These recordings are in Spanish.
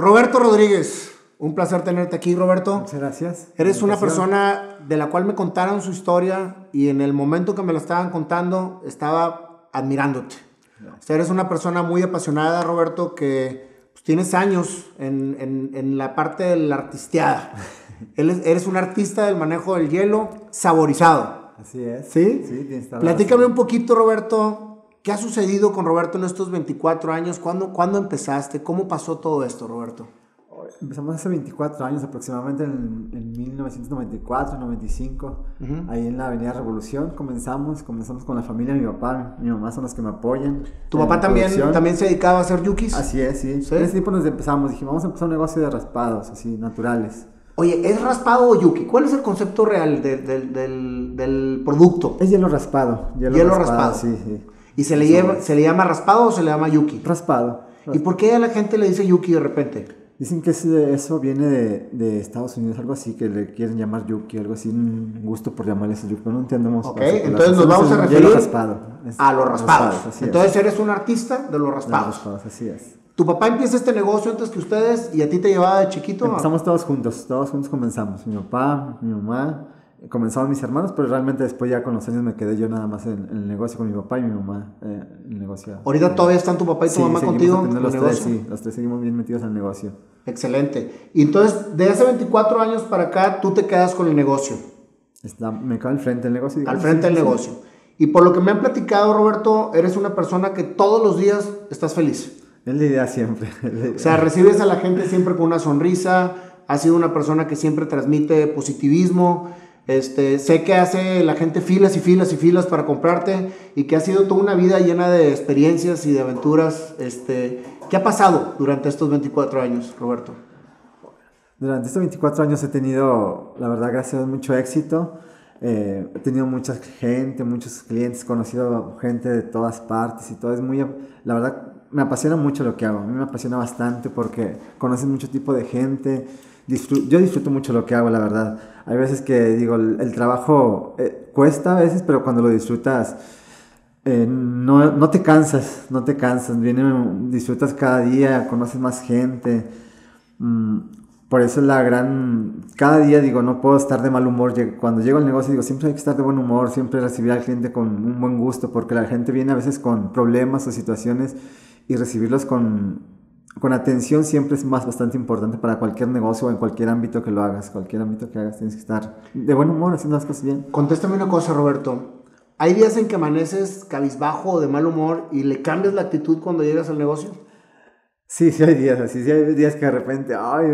Roberto Rodríguez, un placer tenerte aquí, Roberto. Muchas gracias. Eres una persona de la cual me contaron su historia y en el momento que me la estaban contando estaba admirándote. O sea, eres una persona muy apasionada, Roberto, que pues, tienes años en, en, en, la parte de la artisteada. eres un artista del manejo del hielo saborizado. Así es. ¿Sí? Sí, Platícame un poquito, Roberto, ¿Qué ha sucedido con Roberto en estos 24 años? ¿Cuándo, ¿Cuándo, empezaste? ¿Cómo pasó todo esto, Roberto? Empezamos hace 24 años, aproximadamente en, en 1994, 95, ahí en la Avenida Revolución. Comenzamos, comenzamos con la familia, mi papá, mi mamá son los que me apoyan. ¿Tu papá también, también se dedicaba a hacer yukis? Así es, sí. En ese tiempo nos empezamos, dijimos, vamos a empezar un negocio de raspados, así, naturales. Oye, ¿es raspado o yuki? ¿Cuál es el concepto real del, del, producto? Es hielo raspado. Hielo, raspado. Sí, sí. ¿Y se le, lleva, se le llama raspado o se le llama yuki? Raspado. ¿Y por qué a la gente le dice yuki de repente? Dicen que eso viene de, de, Estados Unidos, algo así, que le quieren llamar yuki, algo así, un gusto por llamarle ese yuki, pero no entendemos. Ok, entonces nos vamos a referir raspado, a los raspados. entonces eres un artista de los raspados. Los raspados, así es. ¿Tu papá empieza este negocio antes que ustedes y a ti te llevaba de chiquito? Empezamos todos juntos, todos juntos comenzamos. Mi papá, mi mamá, comenzaban mis hermanos, pero realmente después ya con los años me quedé yo nada más en, el negocio con mi papá y mi mamá eh, en el negocio. ¿Ahorita todavía están tu papá y tu mamá contigo? En los tres, sí, los tres seguimos bien metidos en el negocio. Excelente. Y entonces, de hace 24 años para acá, tú te quedas con el negocio. Está, me quedo al frente del negocio. al frente del negocio. Y por lo que me han platicado, Roberto, eres una persona que todos los días estás feliz. Es la idea siempre. O sea, recibes a la gente siempre con una sonrisa, has sido una persona que siempre transmite positivismo este, sé que hace la gente filas y filas y filas para comprarte y que ha sido toda una vida llena de experiencias y de aventuras. Este, ¿Qué ha pasado durante estos 24 años, Roberto? Durante estos 24 años he tenido, la verdad, gracias a Dios, mucho éxito. Eh, he tenido mucha gente, muchos clientes, conocido gente de todas partes y todo. Es muy, la verdad, me apasiona mucho lo que hago. A mí me apasiona bastante porque conoces mucho tipo de gente yo disfruto mucho lo que hago, la verdad. Hay veces que digo, el, trabajo eh, cuesta a veces, pero cuando lo disfrutas, eh, no, no, te cansas, no te cansas. Viene, disfrutas cada día, conoces más gente. Mm, por eso es la gran... Cada día digo, no puedo estar de mal humor. Cuando llego al negocio digo, siempre hay que estar de buen humor, siempre recibir al cliente con un buen gusto, porque la gente viene a veces con problemas o situaciones y recibirlos con, con atención siempre es más bastante importante para cualquier negocio o en cualquier ámbito que lo hagas. Cualquier ámbito que hagas tienes que estar de buen humor, haciendo las cosas bien. Contéstame una cosa, Roberto. ¿Hay días en que amaneces cabizbajo o de mal humor y le cambias la actitud cuando llegas al negocio? Sí, sí hay días así, sí hay días que de repente, ay,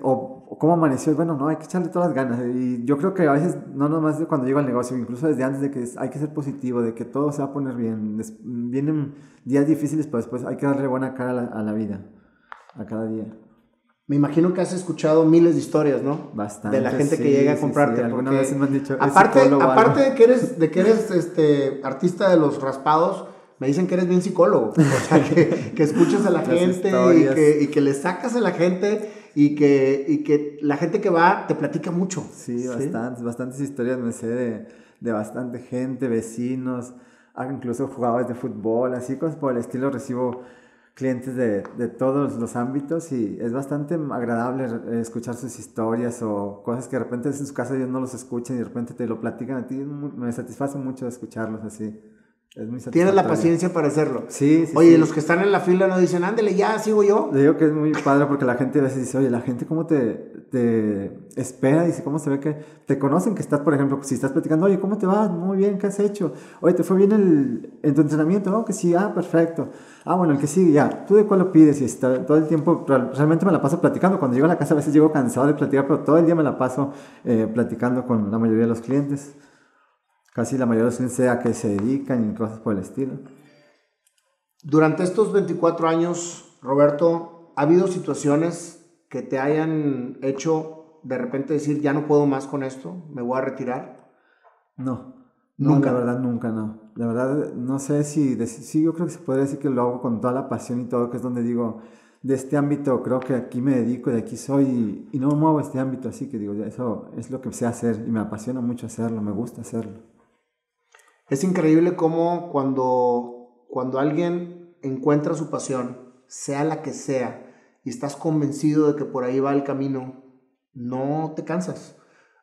o cómo amaneció, bueno, no, hay que echarle todas las ganas. Y yo creo que a veces, no nomás de cuando llego al negocio, incluso desde antes de que hay que ser positivo, de que todo se va a poner bien. vienen días difíciles, pero después hay que darle buena cara a la, vida, a cada día. Me imagino que has escuchado miles de historias, ¿no? Bastante. De la gente que llega a comprarte. Algunas veces me han dicho. Aparte, aparte de que eres, de que eres este, artista de los raspados, me dicen que eres bien psicólogo. O sea, que, que escuchas a la gente y que, y que le sacas a la gente y que, y que la gente que va te platica mucho. Sí, bastantes, bastantes historias me sé de, de bastante gente, vecinos, ah, incluso jugadores de fútbol, así cosas por el estilo. Recibo clientes de, de, todos los ámbitos y es bastante agradable escuchar sus historias o cosas que de repente en su casa ellos no los escuchan y de repente te lo platican a ti. Me satisface mucho escucharlos así. Tienes la paciencia para hacerlo. Sí, sí. Oye, los que están en la fila no dicen, ándele, ya sigo yo. Le digo que es muy padre porque la gente a veces dice, oye, la gente cómo te, te espera, dice, cómo se ve que te conocen que estás, por ejemplo, si estás platicando, oye, ¿cómo te va? Muy bien, ¿qué has hecho? Oye, ¿te fue bien el, en tu entrenamiento? No, que sí, ah, perfecto. Ah, bueno, el que sigue, ya. ¿Tú de cuál lo pides? Y está, todo el tiempo, realmente me la paso platicando. Cuando llego a la casa a veces llego cansado de platicar, pero todo el día me la paso eh, platicando con la mayoría de los clientes casi la mayoría de los sea que se dedican y cosas por el estilo. Durante estos 24 años, Roberto, ¿ha habido situaciones que te hayan hecho de repente decir, ya no puedo más con esto, me voy a retirar? No, nunca, la verdad, nunca, no. La verdad, no sé si, sí, yo creo que se podría decir que lo hago con toda la pasión y todo, que es donde digo, de este ámbito creo que aquí me dedico, de aquí soy y no me muevo a este ámbito, así que digo, eso es lo que sé hacer y me apasiona mucho hacerlo, me gusta hacerlo. Es increíble cómo cuando, cuando alguien encuentra su pasión, sea la que sea, y estás convencido de que por ahí va el camino, no te cansas.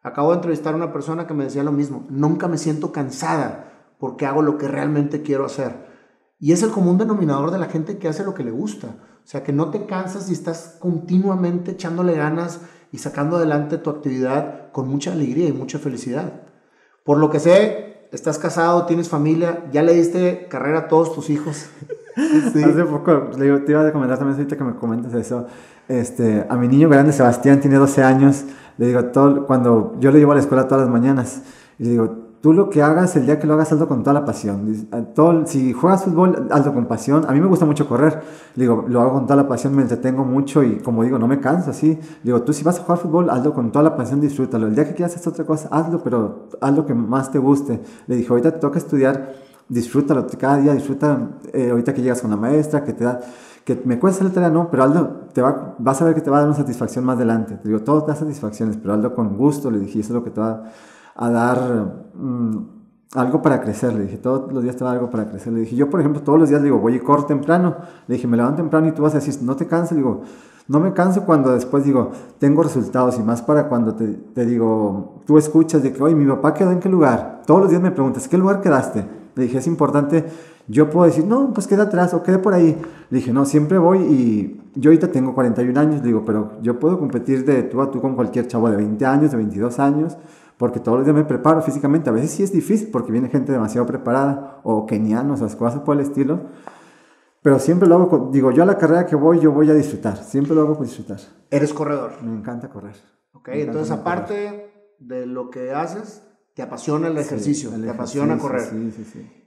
Acabo de entrevistar a una persona que me decía lo mismo, nunca me siento cansada porque hago lo que realmente quiero hacer. Y es el común denominador de la gente que hace lo que le gusta. O sea, que no te cansas y estás continuamente echándole ganas y sacando adelante tu actividad con mucha alegría y mucha felicidad. Por lo que sé, estás casado, tienes familia, ya le diste carrera a todos tus hijos. Hace poco, te iba a comentar también ahorita que me comentas eso. Este, a mi niño grande, Sebastián, tiene 12 años, le digo, todo, cuando yo le llevo a la escuela todas las mañanas, y le digo, tú lo que hagas, el día que lo hagas, hazlo con toda la pasión. Todo, si juegas fútbol, hazlo con pasión. A mí me gusta mucho correr. Digo, lo hago con toda la pasión, me entretengo mucho y como digo, no me canso así. Digo, tú si vas a jugar fútbol, hazlo con toda la pasión, disfrútalo. El día que quieras hacer otra cosa, hazlo, pero haz lo que más te guste. Le dije, ahorita te toca estudiar, disfrútalo cada día, disfruta eh, ahorita que llegas con la maestra, que te da que me cuesta la tarea, no, pero Aldo, te va, vas a ver que te va a dar una satisfacción más adelante. Te digo, todo te da satisfacciones, pero Aldo con gusto, le dije, eso es lo que te va a dar mm, algo para crecer. Le dije, todos los días te va a dar algo para crecer. Le dije, yo por ejemplo, todos los días le digo, voy y corro temprano. Le dije, me levanto temprano y tú vas a decir, no te canses. digo, no me canso cuando después digo, tengo resultados y más para cuando te, te, digo, tú escuchas de que, oye, mi papá quedó en qué lugar. Todos los días me preguntas, ¿qué lugar quedaste? Le dije, es importante, yo puedo decir, no, pues queda atrás o quede por ahí. Le dije, no, siempre voy y yo ahorita tengo 41 años, le digo, pero yo puedo competir de tú a tú con cualquier chavo de 20 años, de 22 años porque todos los días me preparo físicamente. A veces sí es difícil porque viene gente demasiado preparada o kenianos, o cosas por el estilo. Pero siempre lo hago, digo, yo a la carrera que voy, yo voy a disfrutar. Siempre lo hago por disfrutar. ¿Eres corredor? Me encanta correr. Ok, entonces aparte de lo que haces, te apasiona el ejercicio, te apasiona correr. Sí, sí, sí.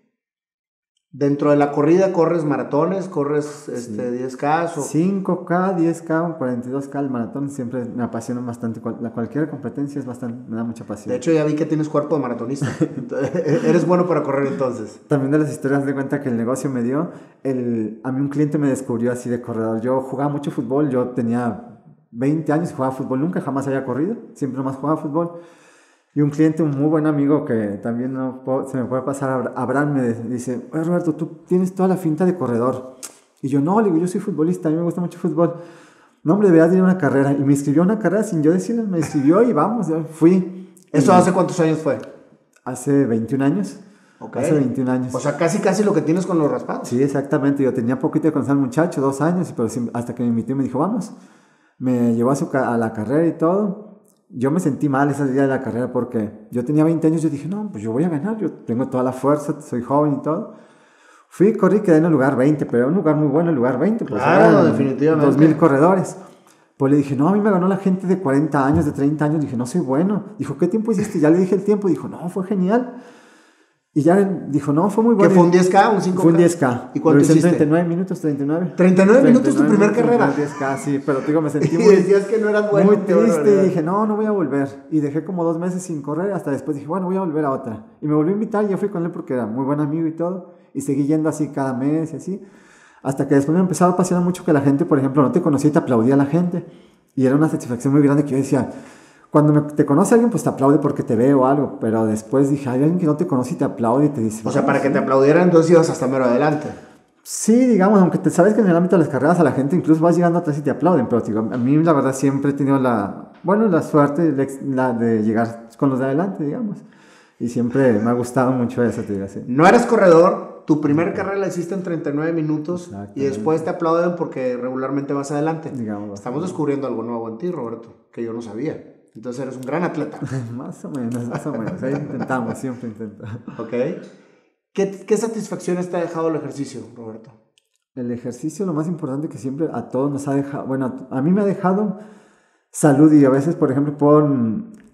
Dentro de la corrida corres maratones, corres este, 10K o... 5K, 10K, 42K, el maratón siempre me apasiona bastante. La cualquier competencia es bastante, me da mucha pasión. De hecho, ya vi que tienes cuerpo de maratonista. Eres bueno para correr entonces. También de las historias de cuenta que el negocio me dio, el, a mí un cliente me descubrió así de corredor. Yo jugaba mucho fútbol, yo tenía 20 años y jugaba fútbol, nunca jamás había corrido, siempre nomás jugaba fútbol. Y un cliente, un muy buen amigo que también no se me puede pasar, Abraham me dice, oye Roberto, tú tienes toda la finta de corredor. Y yo, no, le digo, yo soy futbolista, a mí me gusta mucho el fútbol. No, hombre, deberías ir a una carrera. Y me inscribió a una carrera sin yo decirle, me inscribió y vamos, fui. ¿Eso hace cuántos años fue? Hace 21 años. Okay. Hace 21 años. O sea, casi casi lo que tienes con los raspados. Sí, exactamente. Yo tenía poquito de conocer al muchacho, dos años, pero hasta que me invitó me dijo, vamos. Me llevó a, su, a la carrera y todo yo me sentí mal ese día de la carrera porque yo tenía 20 años, yo dije, no, pues yo voy a ganar, yo tengo toda la fuerza, soy joven y todo. Fui, corrí, quedé en el lugar 20, pero era un lugar muy bueno, el lugar 20. Pues claro, definitivamente. 2.000 corredores. Pues le dije, no, a mí me ganó la gente de 40 años, de 30 años. Dije, no soy bueno. Dijo, ¿qué tiempo hiciste? Ya le dije el tiempo. Dijo, no, fue genial. Y ya dijo, no, fue muy bueno. ¿Que fue un 10K, un 5K? Fue un 10K. ¿Y cuánto hiciste? 39 minutos, 39. 39 minutos tu primer carrera. 10K, sí, pero digo, me sentí muy... decías que no eras bueno. Muy triste y dije, no, no voy a volver. Y dejé como dos meses sin correr, hasta después dije, bueno, voy a volver a otra. Y me volví a invitar, y yo fui con él porque era muy buen amigo y todo. Y seguí yendo así cada mes y así. Hasta que después me empezaba a apasionar mucho que la gente, por ejemplo, no te conocía y te aplaudía a la gente. Y era una satisfacción muy grande que yo decía, cuando te conoce alguien, pues te aplaude porque te ve o algo, pero después dije, hay alguien que no te conoce y te aplaude y te dice... O sea, para que te aplaudieran, entonces ibas hasta mero adelante. Sí, digamos, aunque te sabes que en el ámbito de las carreras a la gente incluso vas llegando atrás y te aplauden, pero digo, a mí la verdad siempre he tenido la, bueno, la suerte la de llegar con los de adelante, digamos. Y siempre me ha gustado mucho eso, te digo así. No eres corredor, tu primer carrera la hiciste en 39 minutos y después te aplauden porque regularmente vas adelante. Digamos, Estamos descubriendo algo nuevo en ti, Roberto, que yo no sabía. Entonces eres un gran atleta. más o menos, más o menos. Ahí intentamos, siempre intentamos. Ok. ¿Qué, ¿Qué satisfacciones te ha dejado el ejercicio, Roberto? El ejercicio, lo más importante que siempre a todos nos ha dejado, bueno, a mí me ha dejado salud y a veces, por ejemplo, puedo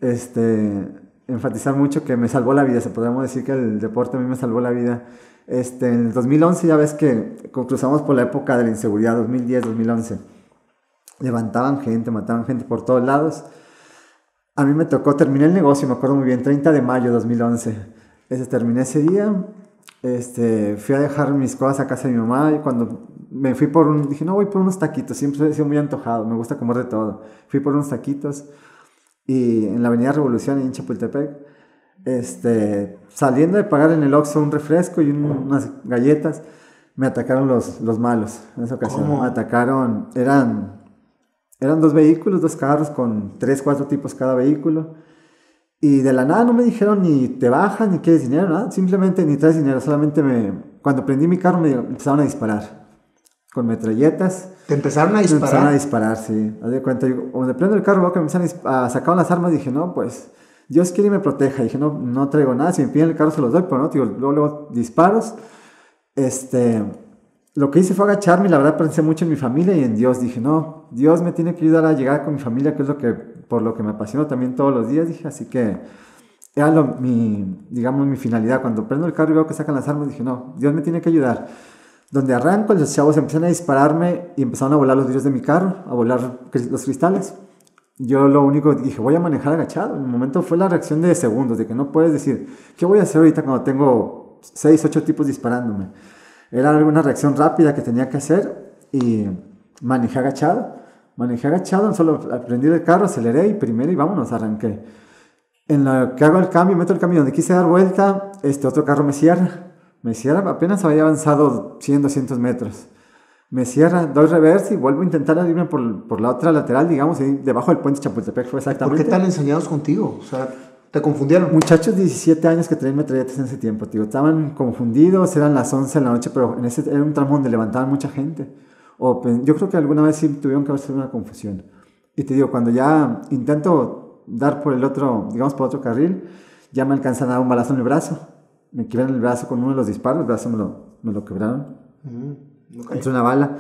este, enfatizar mucho que me salvó la vida. Se podríamos decir que el deporte a mí me salvó la vida. Este, en el 2011 ya ves que cruzamos por la época de la inseguridad, 2010-2011. Levantaban gente, mataban gente por todos lados. A mí me tocó, terminé el negocio, me acuerdo muy bien, 30 de mayo de 2011. Ese, terminé ese día, este, fui a dejar mis cosas a casa de mi mamá y cuando me fui por un, dije, no, voy por unos taquitos, siempre he sido muy antojado, me gusta comer de todo. Fui por unos taquitos y en la Avenida Revolución, en Chapultepec, este, saliendo de pagar en el Oxxo un refresco y unas galletas, me atacaron los, los malos en esa ocasión. ¿Cómo? Me atacaron, eran Eran dos vehículos, dos carros con tres, cuatro tipos cada vehículo. Y de la nada no me dijeron ni te bajas, ni quieres dinero, nada. Simplemente ni traes dinero. Solamente me, cuando prendí mi carro me empezaron a disparar. Con metralletas. ¿Te empezaron a disparar? Me empezaron a disparar, sí. Haz de cuenta, yo, cuando prendo el carro veo que me empiezan a, a sacar las armas. Dije, no, pues Dios quiere y me proteja. Dije, no, no traigo nada. Si me piden el carro se los doy, pero no, digo, luego, luego disparos. Este, lo que hice fue agacharme y la verdad pensé mucho en mi familia y en Dios. Dije, no, Dios me tiene que ayudar a llegar con mi familia, que es lo que, por lo que me apasiona también todos los días. Dije, así que era lo, mi, digamos, mi finalidad. Cuando prendo el carro y veo que sacan las armas, dije, no, Dios me tiene que ayudar. Donde arranco, los chavos empezaron a dispararme y empezaron a volar los vidrios de mi carro, a volar los cristales. Yo lo único dije, voy a manejar agachado. En el momento fue la reacción de segundos, de que no puedes decir, ¿qué voy a hacer ahorita cuando tengo seis, ocho tipos disparándome? Era alguna reacción rápida que tenía que hacer y manejé agachado. Manejé agachado, solo aprendí del carro, aceleré y primero y vámonos, arranqué. En lo que hago el cambio, meto el cambio donde quise dar vuelta, este otro carro me cierra. Me cierra, apenas había avanzado 100, 200 metros. Me cierra, doy reverse y vuelvo a intentar irme por, por la otra lateral, digamos, ahí debajo del puente Chapultepec fue exactamente. ¿Por qué tan enseñados contigo? O sea, ¿te confundieron? Muchachos de 17 años que traían metralletas en ese tiempo, tío. Estaban confundidos, eran las 11 de la noche, pero en ese era un tramo donde levantaban mucha gente. O, yo creo que alguna vez sí tuvieron que hacer una confusión. Y te digo, cuando ya intento dar por el otro, digamos, por otro carril, ya me alcanzan a dar un balazo en el brazo. Me quiebran el brazo con uno de los disparos, el brazo me lo, me lo quebraron. Mm, okay. Entró una bala.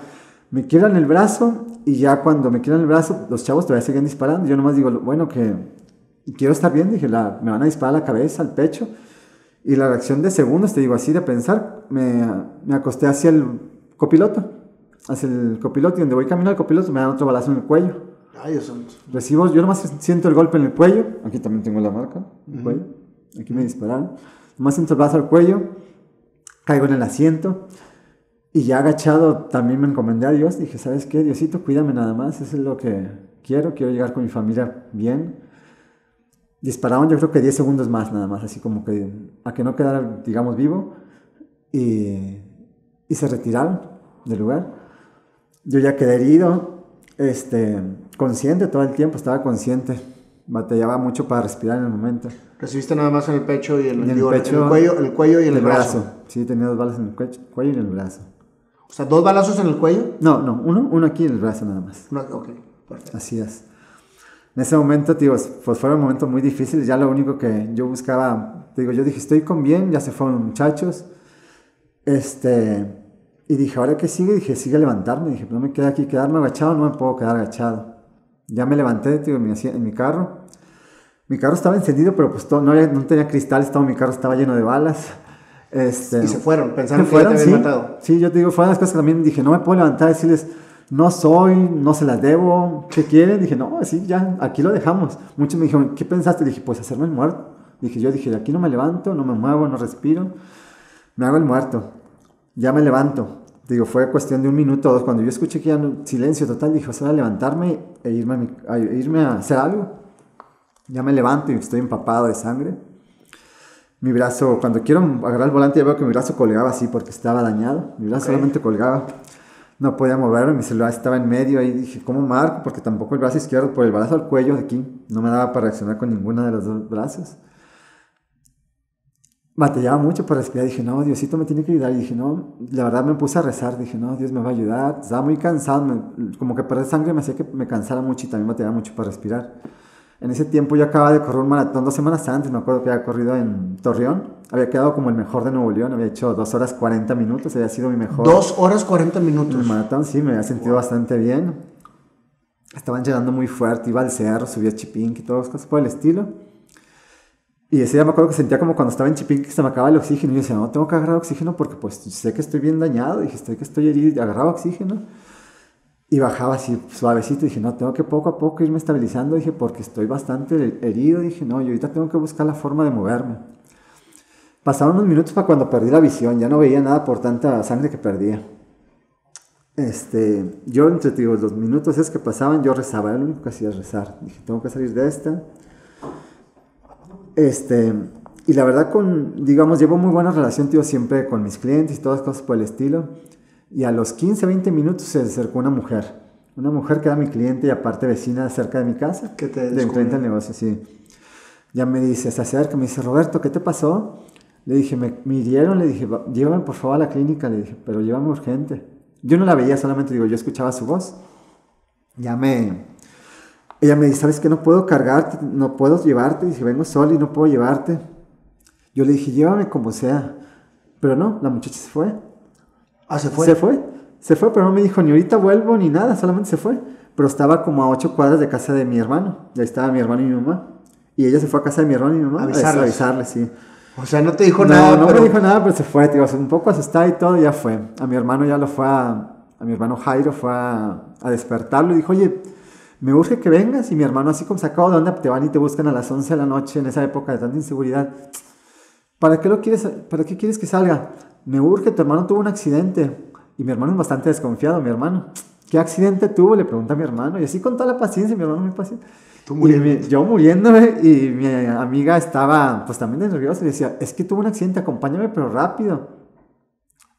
Me quiebran el brazo y ya cuando me quiebran el brazo, los chavos todavía siguen disparando. Yo nomás digo, bueno, que quiero estar bien. Dije, la, me van a disparar a la cabeza, al pecho. Y la reacción de segundos, te digo así, de pensar, me, me acosté hacia el copiloto. Hacia el copiloto y donde voy camino al copiloto me dan otro balazo en el cuello. Ay, Dios. Recibo, yo nomás siento el golpe en el cuello. Aquí también tengo la marca, el cuello. Aquí me dispararon. Nomás siento el brazo al cuello. Caigo en el asiento. Y ya agachado también me encomendé a Dios. Dije, ¿sabes qué? Diosito, cuídame nada más. Eso es lo que quiero. Quiero llegar con mi familia bien. Dispararon yo creo que 10 segundos más nada más. Así como que a que no quedara, digamos, vivo. Y, y se retiraron del lugar. Yo ya quedé herido. Este, consciente todo el tiempo. Estaba consciente. Batallaba mucho para respirar en el momento. ¿Recibiste nada más en el pecho y en, el digo, pecho, en el cuello, el cuello y en el, brazo? Sí, tenía dos balas en el cuello, cuello y en el brazo. O sea, dos balazos en el cuello. No, no, uno, uno aquí en el brazo nada más. Una- ok, perfecto. Así es. En ese momento, tío, pues fueron momentos muy difíciles. Ya lo único que yo buscaba, te digo, yo dije, estoy con bien, ya se fueron los muchachos. Este, y dije, ¿ahora qué sigue? Dije, sigue a levantarme. Dije, no me queda aquí quedarme agachado, no me puedo quedar agachado. Ya me levanté, tío, en mi, carro. Mi carro estaba encendido, pero pues todo- no, había- no tenía cristales, todo mi carro estaba lleno de balas. Este, Y se fueron, pensaron que ya fueron, te sí. habían matado. Sí, yo te digo, fueron las cosas que también dije, no me puedo levantar y decirles, no soy, no se las debo, ¿qué quieren? Dije, no, sí, ya, aquí lo dejamos. Muchos me dijeron, ¿qué pensaste? Dije, pues hacerme el muerto. Dije, yo dije, de aquí no me levanto, no me muevo, no respiro, me hago el muerto. Ya me levanto. Digo, fue cuestión de un minuto o dos. Cuando yo escuché que ya no- silencio total, dije, o sea, levantarme e irme a, mi- a irme a hacer algo. Ya me levanto y estoy empapado de sangre. Mi brazo, cuando quiero agarrar el volante, ya veo que mi brazo colgaba así porque estaba dañado. Mi brazo solamente colgaba. No podía moverme, mi celular estaba en medio. Ahí dije, ¿cómo marco? Porque tampoco el brazo izquierdo, por el brazo al cuello aquí, no me daba para reaccionar con ninguno de los dos brazos. Batallaba mucho para respirar. Dije, no, Diosito me tiene que ayudar. Y dije, no, la verdad me puse a rezar. Dije, no, Dios me va a ayudar. Estaba muy cansado. me- como que perder sangre me hacía que me cansara mucho y también batallaba mucho para respirar. En ese tiempo yo acababa de correr un maratón dos semanas antes, me acuerdo que había corrido en Torreón, había quedado como el mejor de Nuevo León, había hecho dos horas 40 minutos, había sido mi mejor. Dos horas 40 En el minutos. maratón sí, me había sentido bastante bien. Estaban llegando muy fuerte, iba al cerro, subía a Chipinque y todas las cosas por el estilo. Y ese día me acuerdo que sentía como cuando estaba en Chipinque que se me acaba el oxígeno. Y yo decía, no, tengo que agarrar oxígeno porque pues sé que estoy bien dañado. Dije, estoy que estoy herido. Y agarraba oxígeno. Y bajaba así suavecito. Dije, no, tengo que poco a poco irme estabilizando. Dije, porque estoy bastante herido. Dije, no, yo ahorita tengo que buscar la forma de moverme. Pasaron unos minutos para cuando perdí la visión. Ya no veía nada por tanta sangre que perdía. Este, yo entre digo, los minutos es que pasaban, yo rezaba. Era lo único que hacía rezar. Dije, tengo que salir de esta. Este, y la verdad, con, digamos, llevo muy buena relación, tío, siempre con mis clientes y todas cosas por el estilo. Y a los 15, 20 minutos se acercó una mujer Una mujer que era mi cliente y aparte vecina cerca de mi casa. ¿Qué te De enfrente del negocio, sí. Ya me dice, se acerca, me dice, Roberto, ¿qué te pasó? Le dije, me, me hirieron, le dije, "Va- llévame por favor a la clínica, le dije, pero llévame urgente. Yo no la veía, solamente digo, yo escuchaba su voz. Ya me... Ella me dice, ¿sabes qué? No puedo cargarte, no puedo llevarte. Dice, vengo sola y no puedo llevarte. Yo le dije, llévame como sea. Pero no, la muchacha se fue. Ah, se fue. Se fue. Se fue, pero no me dijo ni ahorita vuelvo ni nada, solamente se fue. Pero estaba como a ocho cuadras de casa de mi hermano. Y ahí estaba mi hermano y mi mamá. Y ella se fue a casa de mi hermano y mi mamá. Avisarles. A avisarles, sí. O sea, no te dijo no, nada. no pero... me dijo nada, pero se fue, tío. Un poco asustada y todo, ya fue. A mi hermano ya lo fue a... A mi hermano Jairo fue a, a despertarlo y dijo, oye, me urge que vengas. Y mi hermano así como sacado de onda, te van y te buscan a las 11 de la noche en esa época de tanta inseguridad. ¿Para qué lo quieres? ¿Para qué quieres que salga? Me urge, tu hermano tuvo un accidente. Y mi hermano es bastante desconfiado, mi hermano. ¿Qué accidente tuvo? Le pregunta a mi hermano. Y así con toda la paciencia, mi hermano muy paciente. Tú muriendo. yo muriéndome y mi amiga estaba pues también nerviosa y decía, es que tuvo un accidente, acompáñame pero rápido.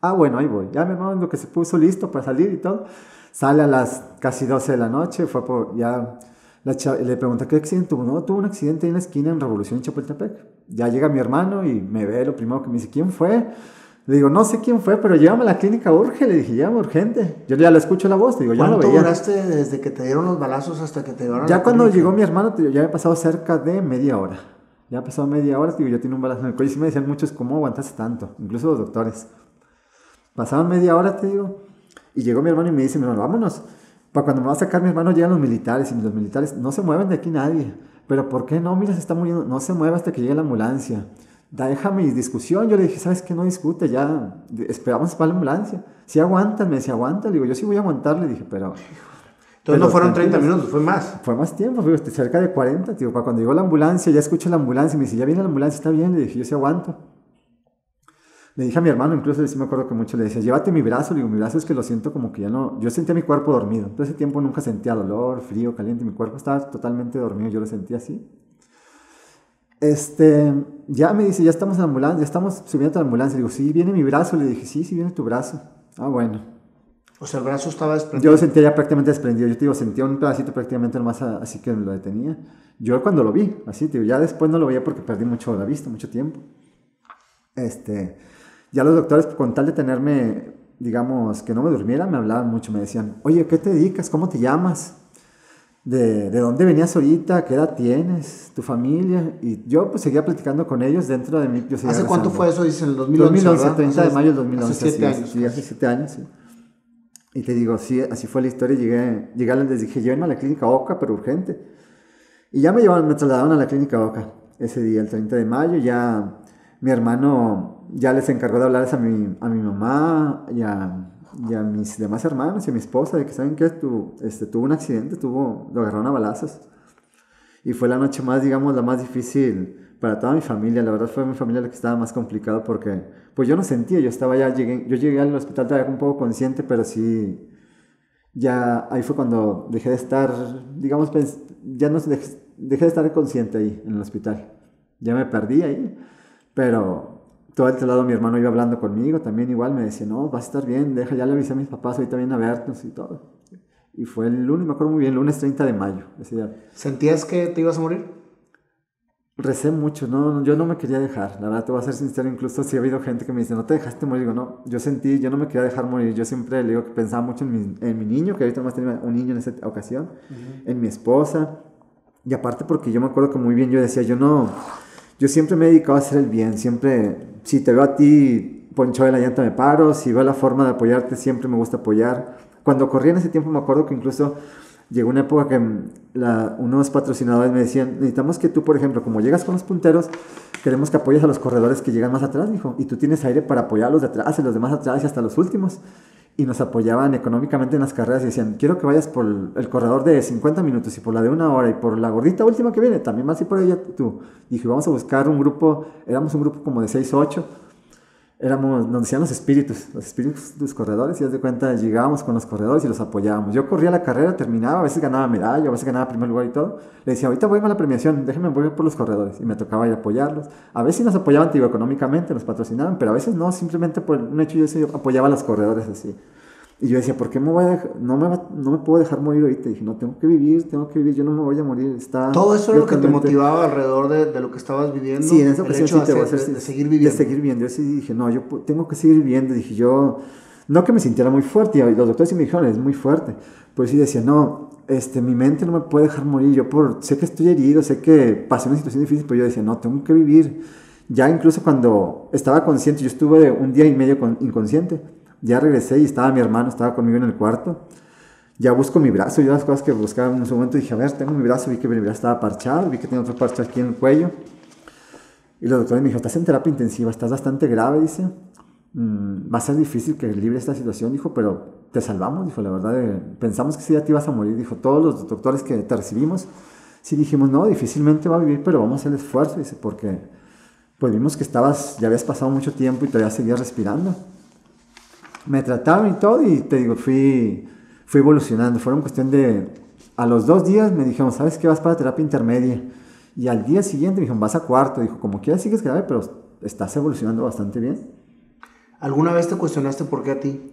Ah, bueno, ahí voy. Ya mi hermano lo que se puso listo para salir y todo. Sale a las casi 12 de la noche, fue por ya... La chava- le pregunta, ¿qué accidente tuvo? No, tuvo un accidente en la esquina en Revolución Chapultepec. Ya llega mi hermano y me ve, lo primero que me dice, ¿quién fue? Le digo, no sé quién fue, pero llévame a la clínica urge. Le dije, llévame urgente. Yo ya le escucho la voz, digo, no lo ¿Cuánto veía. duraste desde que te dieron los balazos hasta que te llevaron a Ya la cuando clínica? llegó mi hermano, te digo, ya había pasado cerca de media hora. Ya ha pasado media hora, te digo, yo tenía un balazo en el cuello. Y sí me decían muchos, ¿cómo aguantaste tanto? Incluso los doctores. Pasaban media hora, te digo. Y llegó mi hermano y me dice, mi hermano, vámonos. Para cuando me va a sacar mi hermano, llegan los militares. Y los militares, no se mueven de aquí nadie. Pero ¿por qué no? Mira, se está muriendo. No se mueve hasta que llegue la ambulancia. Deja mi discusión. Yo le dije, ¿sabes qué? No discute, ya. Esperamos para la ambulancia. Si aguantan, me decía, aguanta. Le digo, yo sí voy a aguantar. Le dije, pero... Entonces no fueron 30 tranquilos. minutos, fue más. Fue más tiempo, fue cerca de 40, tío. Para cuando llegó la ambulancia, ya escucho la ambulancia y me dice, ya viene la ambulancia, está bien. Le dije, yo sí aguanto. Le dije a mi hermano, incluso sí me acuerdo que mucho le decía, llévate mi brazo. Le digo, mi brazo es que lo siento como que ya no. Yo sentía mi cuerpo dormido. Todo ese tiempo nunca sentía dolor, frío, caliente. Mi cuerpo estaba totalmente dormido, yo lo sentía así. Este, ya me dice, ya estamos en la ambulancia, ya estamos subiendo a la ambulancia. Le digo, sí, viene mi brazo. Le dije, sí, sí, viene tu brazo. Ah, bueno. O sea, el brazo estaba Yo desprendido. lo sentía ya prácticamente desprendido. Yo te digo, sentía un pedacito prácticamente nomás así que lo detenía. Yo cuando lo vi, así, te digo, ya después no lo veía porque perdí mucho la vista, mucho tiempo. Este, ya los doctores, con tal de tenerme, digamos, que no me durmiera, me hablaban mucho. Me decían, oye, ¿qué te dedicas? ¿Cómo te llamas? ¿De, de dónde venías ahorita? ¿Qué edad tienes? ¿Tu familia? Y yo pues seguía platicando con ellos dentro de mí. yo ¿Hace cuánto rezando. fue eso? Dice en el 2011, 2011, ¿verdad? 30 de Hace- mayo del 2011. Hace 7 así es, años. Sí, hace 7 años, sí. Y te digo, sí, así fue la historia. Llegué, llegué les dije, llévenme a la clínica OCA, pero urgente. Y ya me llevaron, me trasladaron a la clínica OCA ese día, el 30 de mayo. Ya mi hermano ya les encargó de hablarles a mi, a mi mamá y a, y a mis demás hermanos y a mi esposa de que, ¿saben qué? Tu, este, tuvo un accidente, tuvo, lo agarraron a balazos. Y fue la noche más, digamos, la más difícil para toda mi familia. La verdad fue mi familia la que estaba más complicado porque, pues yo no sentía, yo estaba ya, llegué, yo llegué al hospital todavía un poco consciente, pero sí, ya ahí fue cuando dejé de estar, digamos, ya no dejé, dejé de estar consciente ahí en el hospital. Ya me perdí ahí, pero todo el lado mi hermano iba hablando conmigo, también igual me decía, no, vas a estar bien, deja, ya le avisé a mis papás, ahorita vienen a vernos y todo. Y fue el lunes, me acuerdo muy bien, lunes 30 de mayo, ese día. ¿Sentías que te ibas a morir? Recé mucho, no, yo no me quería dejar, la verdad te voy a ser sincero, incluso si ha habido gente que me dice, no te dejaste morir, digo, no, yo sentí, yo no me quería dejar morir, yo siempre le digo que pensaba mucho en mi, en mi niño, que ahorita más tenía un niño en esa ocasión, en mi esposa, y aparte porque yo me acuerdo que muy bien yo decía, yo no, yo siempre me he dedicado a hacer el bien, siempre, si te veo a ti ponchado de la llanta me paro, si veo la forma de apoyarte siempre me gusta apoyar, cuando corría en ese tiempo me acuerdo que incluso llegó una época que la- unos patrocinadores me decían, necesitamos que tú, por ejemplo, como llegas con los punteros, queremos que apoyes a los corredores que llegan más atrás, dijo, y tú tienes aire para apoyar a los de atrás, a los demás atrás y hasta los últimos. Y nos apoyaban económicamente en las carreras y decían, quiero que vayas por el corredor de 50 minutos y por la de una hora y por la gordita última que viene, también a ir por ella tú. Y dije, vamos a buscar un grupo, éramos un grupo como de 6 o 8, éramos, nos decían los espíritus, los espíritus de los corredores, y haz de cuenta, llegábamos con los corredores y los apoyábamos. Yo corría la carrera, terminaba, a veces ganaba medalla, a veces ganaba primer lugar y todo. Le decía, ahorita voy a la premiación, déjenme voy por los corredores. Y me tocaba ir a apoyarlos. A veces nos apoyaban, digo, económicamente, nos patrocinaban, pero a veces no, simplemente por un hecho yo apoyaba a los corredores así. Y yo decía, ¿por qué me voy a no, me no me puedo dejar morir ahorita? dije, no, tengo que vivir, tengo que vivir, yo no me voy a morir. Está Todo eso es lo que te motivaba alrededor de, de, lo que estabas viviendo. Sí, en esa ocasión sí te voy a hacer, de, seguir viviendo. De seguir viviendo. Yo sí dije, no, yo tengo que seguir viviendo. Dije, yo, no que me sintiera muy fuerte, y los doctores sí me dijeron, es muy fuerte. Pero sí decía, no, este, mi mente no me puede dejar morir. Yo por, sé que estoy herido, sé que pasé una situación difícil, pero yo decía, no, tengo que vivir. Ya incluso cuando estaba consciente, yo estuve un día y medio con, inconsciente ya regresé y estaba mi hermano, estaba conmigo en el cuarto. Ya busco mi brazo, yo las cosas que buscaba en ese momento dije, a ver, tengo mi brazo, vi que mi brazo estaba parchado, vi que tenía otro parche aquí en el cuello. Y los doctores me dijeron, estás en terapia intensiva, estás bastante grave, dice. Mm, va a ser difícil que libre esta situación, dijo, pero te salvamos, dijo, la verdad, eh, pensamos que si ya te ibas a morir, dijo, todos los doctores que te recibimos, sí dijimos, no, difícilmente va a vivir, pero vamos a hacer el esfuerzo, dice, porque pues vimos que estabas, ya habías pasado mucho tiempo y todavía seguías respirando me trataron y todo y te digo, fui, fui evolucionando. Fueron cuestión de, a los dos días me dijeron, ¿sabes qué? Vas para terapia intermedia. Y al día siguiente me dijeron, vas a cuarto. Dijo, como quieras sigues grave, pero estás evolucionando bastante bien. ¿Alguna vez te cuestionaste por qué a ti?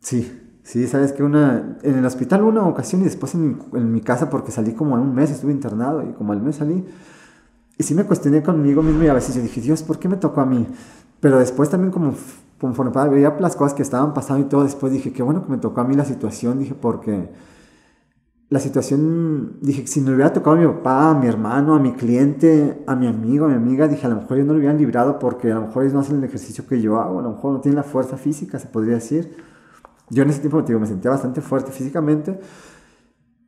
Sí, sí, sabes que una, en el hospital una ocasión y después en, en mi casa porque salí como en un mes, estuve internado y como al mes salí. Y sí me cuestioné conmigo mismo y a veces yo dije, Dios, ¿por qué me tocó a mí? Pero después también como conforme veía las cosas que estaban pasando y todo, después dije, qué bueno que me tocó a mí la situación, dije, porque la situación, dije, si le hubiera tocado a mi papá, a mi hermano, a mi cliente, a mi amigo, a mi amiga, dije, a lo mejor ellos no lo hubieran librado porque a lo mejor ellos no hacen el ejercicio que yo hago, a lo mejor no tienen la fuerza física, se podría decir. Yo en ese tiempo digo, me sentía bastante fuerte físicamente.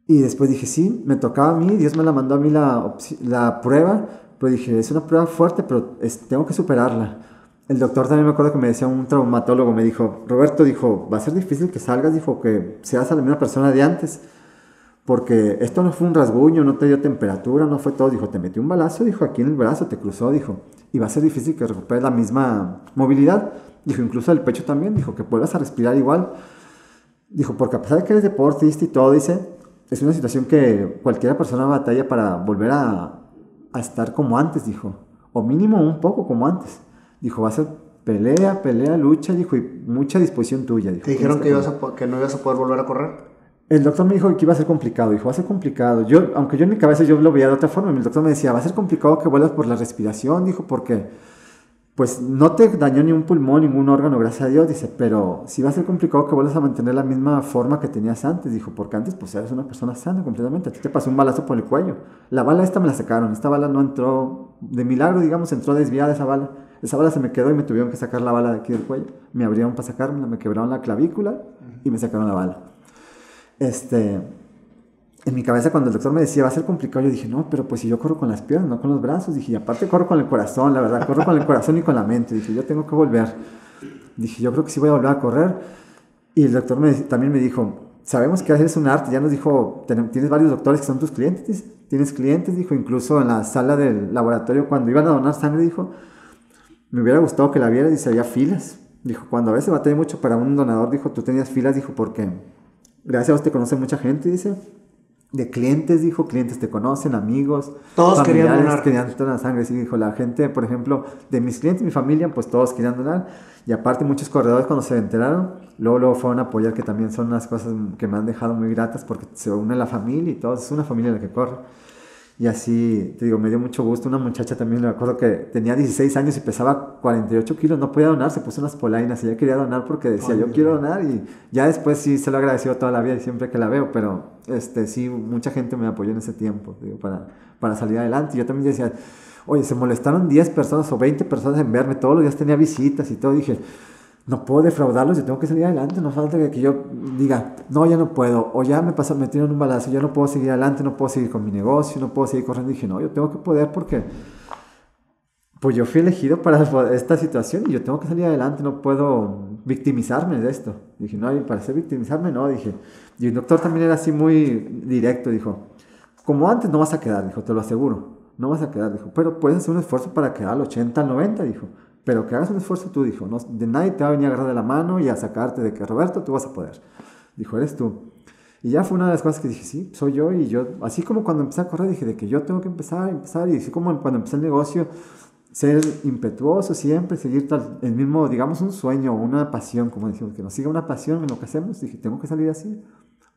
Y después dije, sí, me tocaba a mí, Dios me la mandó a mí la, la prueba, pero dije, es una prueba fuerte, pero tengo que superarla el doctor también me acuerdo que me decía un traumatólogo, me dijo, Roberto, dijo, va a ser difícil que salgas, dijo, que seas la misma persona de antes, porque esto no fue un rasguño, no te dio temperatura, no fue todo, dijo, te metió un balazo, dijo, aquí en el brazo, te cruzó, dijo, y va a ser difícil que recuperes la misma movilidad, dijo, incluso el pecho también, dijo, que vuelvas a respirar igual, dijo, porque a pesar de que eres deportista y todo, dice, es una situación que cualquier persona batalla para volver a, a estar como antes, dijo, o mínimo un poco como antes. Dijo, va a ser pelea, pelea, lucha, dijo, y mucha disposición tuya. Dijo, ¿Te dijeron que, ibas a, que no ibas a poder volver a correr? El doctor me dijo que iba a ser complicado, dijo, va a ser complicado. Yo, aunque yo en mi cabeza yo lo veía de otra forma, el doctor me decía, va a ser complicado que vuelvas por la respiración, dijo, porque pues no te dañó ni un pulmón, ningún órgano, gracias a Dios, dice, pero sí va a ser complicado que vuelvas a mantener la misma forma que tenías antes, dijo, porque antes pues eres una persona sana completamente, a ti te pasó un balazo por el cuello. La bala esta me la sacaron, esta bala no entró, de milagro, digamos, entró desviada esa bala. Esa bala se me quedó y me tuvieron que sacar la bala de aquí del cuello. Me abrieron para sacármela, me quebraron la clavícula y me sacaron la bala. Este, en mi cabeza cuando el doctor me decía va a ser complicado, yo dije, no, pero pues si yo corro con las piernas, no con los brazos, dije, y aparte corro con el corazón, la verdad, corro con el corazón y con la mente, dije, yo tengo que volver. Dije, yo creo que sí voy a volver a correr. Y el doctor me, también me dijo, sabemos que es un arte, ya nos dijo, tienes varios doctores que son tus clientes, tienes clientes, dijo, incluso en la sala del laboratorio, cuando iban a donar sangre, dijo, me hubiera gustado que la viera, dice, había filas. Dijo, cuando a veces batalla mucho para un donador, dijo, tú tenías filas, dijo, porque gracias a vos te conoce mucha gente, dice. De clientes, dijo, clientes te conocen, amigos. Todos querían donar. querían donar sangre, sí, dijo, la gente, por ejemplo, de mis clientes, mi familia, pues todos querían donar. Y aparte muchos corredores cuando se enteraron, luego, luego fueron a apoyar, que también son unas cosas que me han dejado muy gratas porque se une la familia y todo, es una familia la que corre. Y así, te digo, me dio mucho gusto. Una muchacha también, me acuerdo que tenía 16 años y pesaba 48 kilos, no podía donar, se puso unas polainas y ella quería donar porque decía, yo quiero donar. Y ya después sí se lo agradeció toda la vida y siempre que la veo, pero este, sí, mucha gente me apoyó en ese tiempo, digo, para, para salir adelante. Y yo también decía, oye, se molestaron 10 personas o 20 personas en verme, todos los días tenía visitas y todo. dije, no puedo defraudarlos, yo tengo que salir adelante, no falta que yo diga, no, ya no puedo, o ya me pasó, me en un balazo, yo no puedo seguir adelante, no puedo seguir con mi negocio, no puedo seguir corriendo. Y dije, no, yo tengo que poder porque, pues yo fui elegido para esta situación y yo tengo que salir adelante, no puedo victimizarme de esto. Dije, no, y para ser victimizarme, no, dije. Y el doctor también era así muy directo, dijo, como antes no vas a quedar, dijo, te lo aseguro, no vas a quedar, dijo, pero puedes hacer un esfuerzo para quedar al 80, al 90, dijo pero que hagas un esfuerzo tú, dijo, no, de nadie te va a venir a agarrar de la mano y a sacarte de que Roberto, tú vas a poder. Dijo, eres tú. Y ya fue una de las cosas que dije, sí, soy yo. Y yo, así como cuando empecé a correr, dije de que yo tengo que empezar, empezar. Y así como cuando empecé el negocio, ser impetuoso siempre, seguir tal, el mismo, digamos, un sueño, una pasión, como decimos, que nos siga una pasión en lo que hacemos. Dije, tengo que salir así.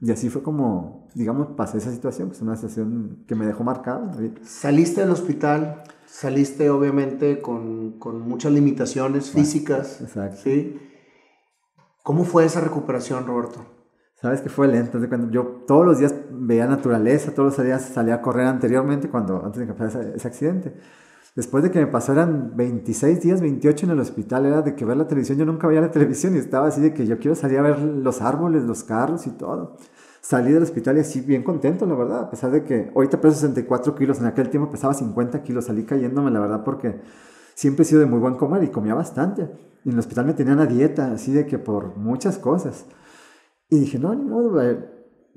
Y así fue como, digamos, pasé esa situación, que es una situación que me dejó marcado. Saliste del hospital, saliste obviamente con, con muchas limitaciones físicas. Exacto. ¿sí? ¿Cómo fue esa recuperación, Roberto? Sabes que fue lento. Cuando yo todos los días veía naturaleza, todos los días salía a correr anteriormente, cuando, antes de que pasara ese, ese accidente. Después de que me pasaran 26 días, 28 en el hospital, era de que ver la televisión, yo nunca veía la televisión y estaba así de que yo quiero salir a ver los árboles, los carros y todo. Salí del hospital y así bien contento, la verdad, a pesar de que ahorita peso 64 kilos, en aquel tiempo pesaba 50 kilos, salí cayéndome, la verdad, porque siempre he sido de muy buen comer y comía bastante. Y en el hospital me tenían a dieta, así de que por muchas cosas. Y dije, no, ni modo,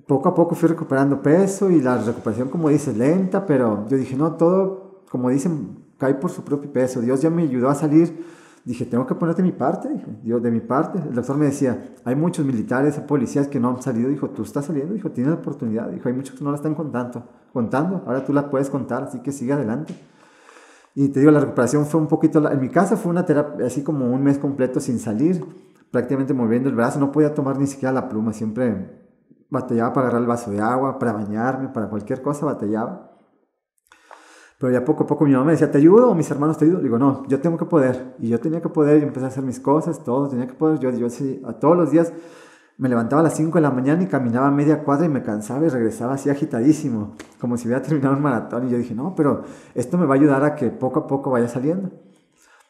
poco a poco fui recuperando peso y la recuperación, como dices, lenta, pero yo dije, no, todo, como dicen, cae por su propio peso. Dios ya me ayudó a salir. Dije, tengo que ponerte mi parte, Dios, de mi parte. El doctor me decía, hay muchos militares, policías que no han salido. Dijo, tú estás saliendo, dijo, tienes la oportunidad. Dijo, hay muchos que no la están contando, contando. Ahora tú la puedes contar, así que sigue adelante. Y te digo, la recuperación fue un poquito, en mi casa fue una terapia, así como un mes completo sin salir, prácticamente moviendo el brazo, no podía tomar ni siquiera la pluma, siempre batallaba para agarrar el vaso de agua, para bañarme, para cualquier cosa batallaba. Pero ya poco a poco mi mamá me decía, ¿te ayudo? O mis hermanos te ayudo. digo, no, yo tengo que poder. Y yo tenía que poder y empecé a hacer mis cosas, todo, tenía que poder. Yo, yo sí, a todos los días me levantaba a las 5 de la mañana y caminaba media cuadra y me cansaba y regresaba así agitadísimo, como si hubiera terminado un maratón. Y yo dije, no, pero esto me va a ayudar a que poco a poco vaya saliendo.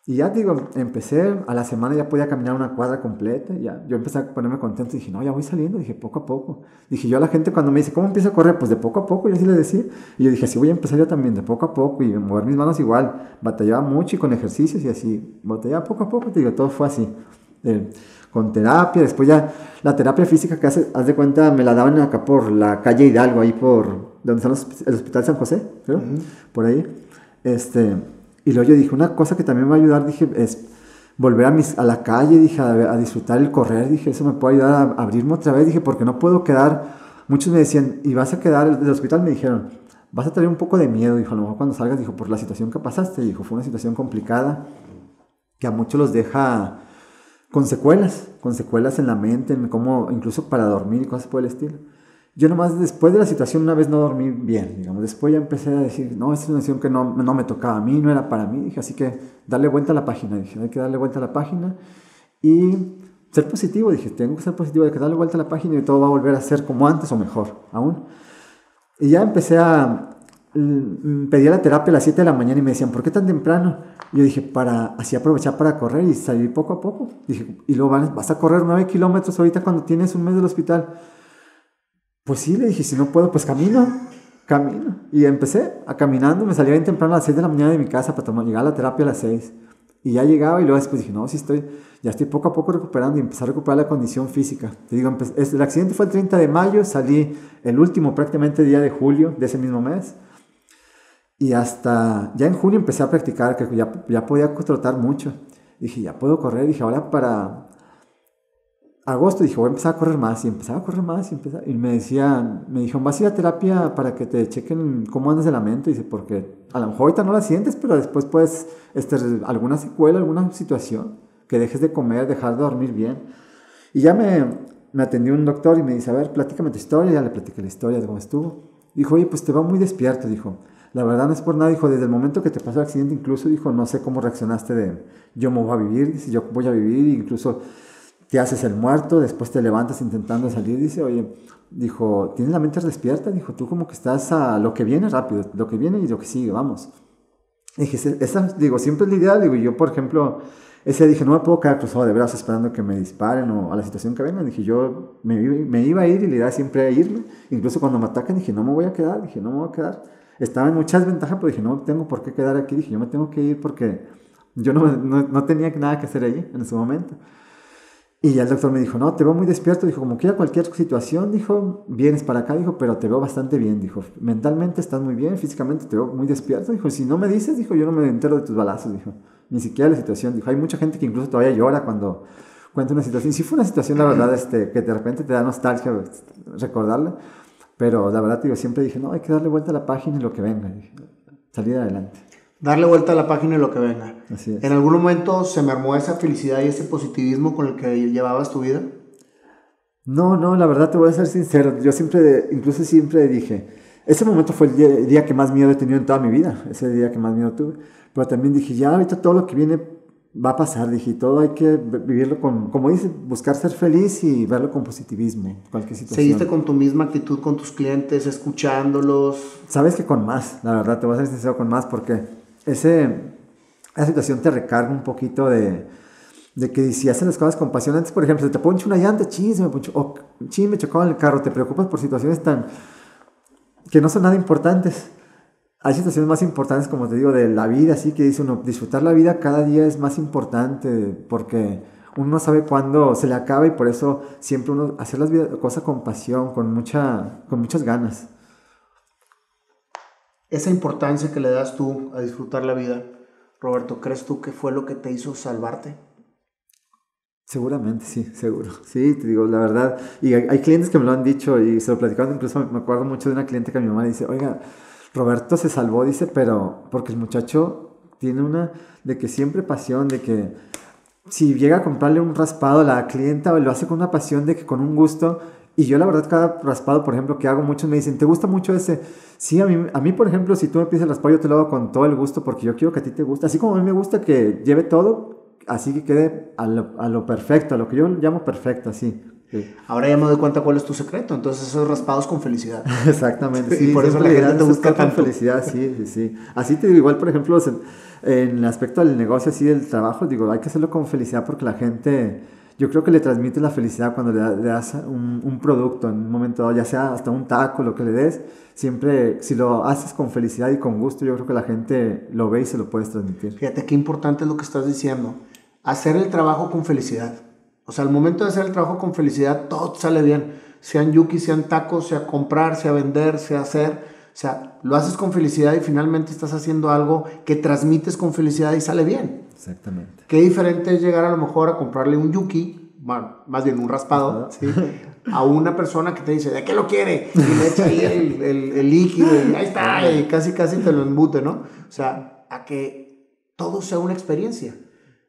Y ya digo, empecé, a la semana ya podía caminar una cuadra completa, ya, yo empecé a ponerme contento dije, no, ya voy saliendo, dije, poco a poco. Dije, yo a la gente cuando me dice, ¿cómo empiezo a correr? Pues de poco a poco, yo así le decía. Y yo dije, así voy a empezar yo también, de poco a poco, y mover mis manos igual. Batallaba mucho y con ejercicios y así, batallaba poco a poco, te digo, todo fue así. con terapia, después ya la terapia física que hace, haz de cuenta, me la daban acá por la calle Hidalgo, ahí por donde está el Hospital San José, creo, por ahí. Este, y luego yo dije, una cosa que también me va a ayudar, dije, es volver a, mis, a la calle, dije, a, disfrutar el correr, dije, eso me puede ayudar a, abrirme otra vez, dije, porque no puedo quedar, muchos me decían, y vas a quedar, del hospital me dijeron, vas a tener un poco de miedo, dijo, a lo mejor cuando salgas, dijo, por la situación que pasaste, dijo, fue una situación complicada, que a muchos los deja con secuelas, con secuelas en la mente, en cómo, incluso para dormir y cosas por el estilo yo nomás después de la situación una vez no dormí bien, digamos, después ya empecé a decir, no, esta es una situación que no, no me tocaba a mí, no era para mí, dije, así que darle vuelta a la página, dije, hay que darle vuelta a la página y ser positivo, dije, tengo que ser positivo, hay que darle vuelta a la página y todo va a volver a ser como antes o mejor, aún. Y ya empecé a, mm, pedí la terapia a las 7 de la mañana y me decían, ¿por qué tan temprano? Y yo dije, para así aprovechar para correr y salir poco a poco. Dije, y luego vas a correr 9 kilómetros ahorita cuando tienes un mes del hospital. Pues sí, le dije, si no puedo, pues camino, camino. Y empecé a caminando, me salía bien temprano a las 6 de la mañana de mi casa para tomar, llegar a la terapia a las 6. Y ya llegaba y luego después dije, no, sí estoy, ya estoy poco a poco recuperando y empecé a recuperar la condición física. Te digo, el accidente fue el 30 de mayo, salí el último prácticamente día de julio de ese mismo mes. Y hasta ya en junio empecé a practicar, que ya, ya podía trotar mucho. Dije, ya puedo correr. Dije, ahora para, agosto dije, voy a empezar a correr más y empezaba a correr más y empezaba, y me decían, me dijeron, vas a ir a terapia para que te chequen cómo andas de la mente, dice, porque a lo mejor ahorita no la sientes, pero después puedes, este, alguna secuela, alguna situación, que dejes de comer, dejar de dormir bien. Y ya me, me atendió un doctor y me dice, a ver, platícame tu historia, ya le platiqué la historia de cómo estuvo. Dijo, oye, pues te va muy despierto, dijo. La verdad no es por nada, dijo, desde el momento que te pasó el accidente, incluso dijo, no sé cómo reaccionaste de, yo me voy a vivir, dice, yo voy a vivir, incluso te haces el muerto, después te levantas intentando salir, dice, oye, dijo, tienes la mente despierta, dijo, tú como que estás a lo que viene rápido, lo que viene y lo que sigue, vamos. Dije, esa, digo, siempre es la idea, digo, yo por ejemplo, ese dije, no me puedo quedar cruzado de brazos esperando que me disparen o a la situación que venga, dije, yo me, me iba a ir y la idea siempre era irme, incluso cuando me atacan dije, no me voy a quedar, dije, no me voy a quedar. Estaba en muchas ventajas, pero dije, no tengo por qué quedar aquí, dije, yo me tengo que ir porque yo no, no, no tenía nada que hacer ahí en ese momento. Y ya el doctor me dijo, no, te veo muy despierto, dijo, como quiera cualquier situación, dijo, vienes para acá, dijo, pero te veo bastante bien, dijo, mentalmente estás muy bien, físicamente te veo muy despierto, dijo, si no me dices, dijo, yo no me entero de tus balazos, dijo, ni siquiera la situación, dijo, hay mucha gente que incluso todavía llora cuando cuenta una situación, sí fue una situación, la verdad, este, que de repente te da nostalgia recordarla, pero la verdad, digo, siempre dije, no, hay que darle vuelta a la página y lo que venga, dije, salir adelante. Darle vuelta a la página y lo que venga. Así es. ¿En algún momento se me armó esa felicidad y ese positivismo con el que llevabas tu vida? No, no, la verdad te voy a ser sincero. Yo siempre, incluso siempre dije, ese momento fue el día, el día que más miedo he tenido en toda mi vida. Ese día que más miedo tuve. Pero también dije, ya ahorita todo lo que viene va a pasar, dije, todo hay que vivirlo con, como dice, buscar ser feliz y verlo con positivismo, cualquier situación. ¿Seguiste con tu misma actitud con tus clientes, escuchándolos? Sabes que con más, la verdad, te voy a ser sincero con más, porque ese, esa situación te recarga un poquito de, de que si haces las cosas con pasión, antes, por ejemplo, se te ponche una llanta, ching, se me ponchó, o ching, me en el carro, te preocupas por situaciones tan, que no son nada importantes hay situaciones más importantes, como te digo, de la vida, así que dice uno, disfrutar la vida cada día es más importante porque uno no sabe cuándo se le acaba y por eso siempre uno hacer las cosas con pasión, con, mucha, con muchas ganas. Esa importancia que le das tú a disfrutar la vida, Roberto, ¿crees tú que fue lo que te hizo salvarte? Seguramente, sí, seguro. Sí, te digo, la verdad. Y hay, clientes que me lo han dicho y se lo platicaban, incluso me acuerdo mucho de una cliente que mi mamá dice, oiga, Roberto se salvó, dice, pero porque el muchacho tiene una de que siempre pasión, de que si llega a comprarle un raspado a la clienta, lo hace con una pasión, de que con un gusto. Y yo la verdad cada raspado, por ejemplo, que hago, muchos me dicen, ¿te gusta mucho ese? Sí, a mí, a mí por ejemplo, si tú me pides el raspado, yo te lo hago con todo el gusto porque yo quiero que a ti te guste. Así como a mí me gusta que lleve todo, así que quede a lo, a lo perfecto, a lo que yo llamo perfecto, así. Ahora ya me doy cuenta cuál es tu secreto. Entonces, esos raspados con felicidad. Exactamente. Sí, y por eso la gente te busca con felicidad, sí, sí, sí. Así te digo, igual, por ejemplo, en el aspecto del negocio, así del trabajo, digo, hay que hacerlo con felicidad porque la gente, yo creo que le transmite la felicidad cuando le, das un, un, producto en un momento ya sea hasta un taco, lo que le des, siempre, si lo haces con felicidad y con gusto, yo creo que la gente lo ve y se lo puedes transmitir. Fíjate qué importante es lo que estás diciendo. Hacer el trabajo con felicidad. O sea, al momento de hacer el trabajo con felicidad, todo sale bien. Sean yuki, sean tacos, sea comprar, sea vender, sea hacer. O sea, lo haces con felicidad y finalmente estás haciendo algo que transmites con felicidad y sale bien. Exactamente. Qué diferente es llegar a lo mejor a comprarle un yuki, bueno, más bien un raspado, ¿sí? a una persona que te dice, ¿de qué lo quiere? Y le echa ahí el, el, el líquido y ahí está, y casi casi te lo embute, ¿no? O sea, a que todo sea una experiencia.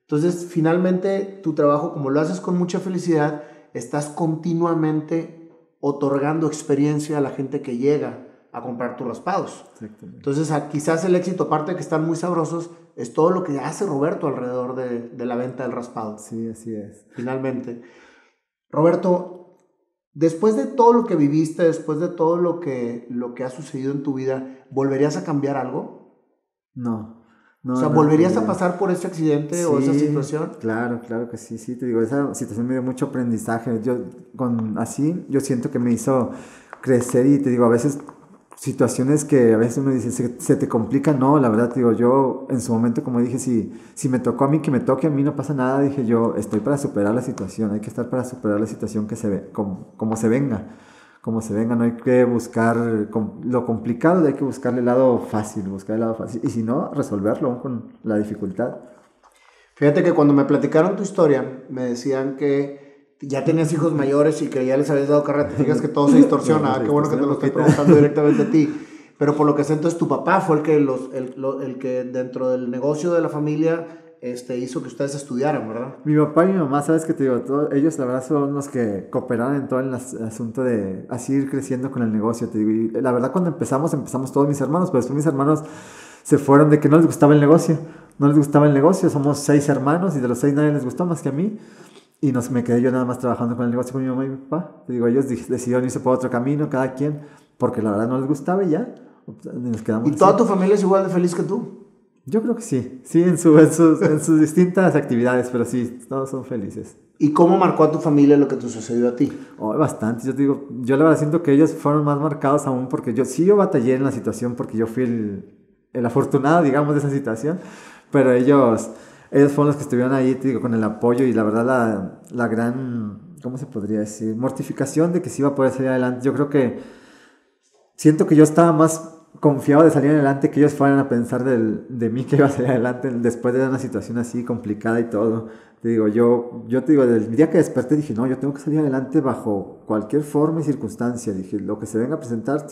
Entonces, finalmente, tu trabajo, como lo haces con mucha felicidad, estás continuamente otorgando experiencia a la gente que llega a comprar tus raspados. Entonces, quizás el éxito, aparte de que están muy sabrosos, es todo lo que hace Roberto alrededor de, de la venta del raspado. Sí, así es. Finalmente. Roberto, después de todo lo que viviste, después de todo lo que, lo que ha sucedido en tu vida, ¿volverías a cambiar algo? No o sea, ¿volverías a pasar por ese accidente o esa situación? Claro, claro que sí, sí, te digo, esa situación me dio mucho aprendizaje. Yo, con así, yo siento que me hizo crecer y te digo, a veces situaciones que a veces uno dice, se, te complica, no, la verdad, digo, yo en su momento, como dije, si, si me tocó a mí, que me toque a mí, no pasa nada, dije yo, estoy para superar la situación, hay que estar para superar la situación que se ve, como, como se venga como se venga, no hay que buscar lo complicado, hay que buscarle el lado fácil, buscar el lado fácil, y si no, resolverlo con la dificultad. Fíjate que cuando me platicaron tu historia, me decían que ya tenías hijos mayores y que ya les habías dado carrera, te fijas que todo se distorsiona, qué bueno que te lo estoy preguntando directamente a ti. Pero por lo que sé, entonces tu papá fue el que, los, el, el que dentro del negocio de la familia este, hizo que ustedes estudiaran, ¿verdad? Mi papá y mi mamá, sabes que te digo, todos, ellos la verdad son los que cooperaron en todo el asunto de así ir creciendo con el negocio, te digo. Y la verdad cuando empezamos, empezamos todos mis hermanos, pero después mis hermanos se fueron de que no les gustaba el negocio, no les gustaba el negocio, somos seis hermanos y de los seis nadie les gustó más que a mí. Y nos, me quedé yo nada más trabajando con el negocio con mi mamá y mi papá. Te digo, ellos decidieron irse por otro camino, cada quien, porque la verdad no les gustaba y ya. Nos quedamos ¿Y toda tu familia es igual de feliz que tú? Yo creo que sí, sí, en, su, en, sus, en sus distintas actividades, pero sí, todos son felices. ¿Y cómo marcó a tu familia lo que te sucedió a ti? Oh, bastante, yo te digo, yo la verdad siento que ellos fueron más marcados aún porque yo sí yo batallé en la situación porque yo fui el, el afortunado, digamos, de esa situación, pero ellos, ellos fueron los que estuvieron ahí, te digo, con el apoyo y la verdad la, la gran, ¿cómo se podría decir? Mortificación de que sí iba a poder salir adelante. Yo creo que siento que yo estaba más confiado de salir adelante, que ellos fueran a pensar del, de mí que iba a salir adelante después de una situación así complicada y todo. Te digo, yo, yo te digo, el día que desperté dije, no, yo tengo que salir adelante bajo cualquier forma y circunstancia. Dije, lo que se venga a presentar,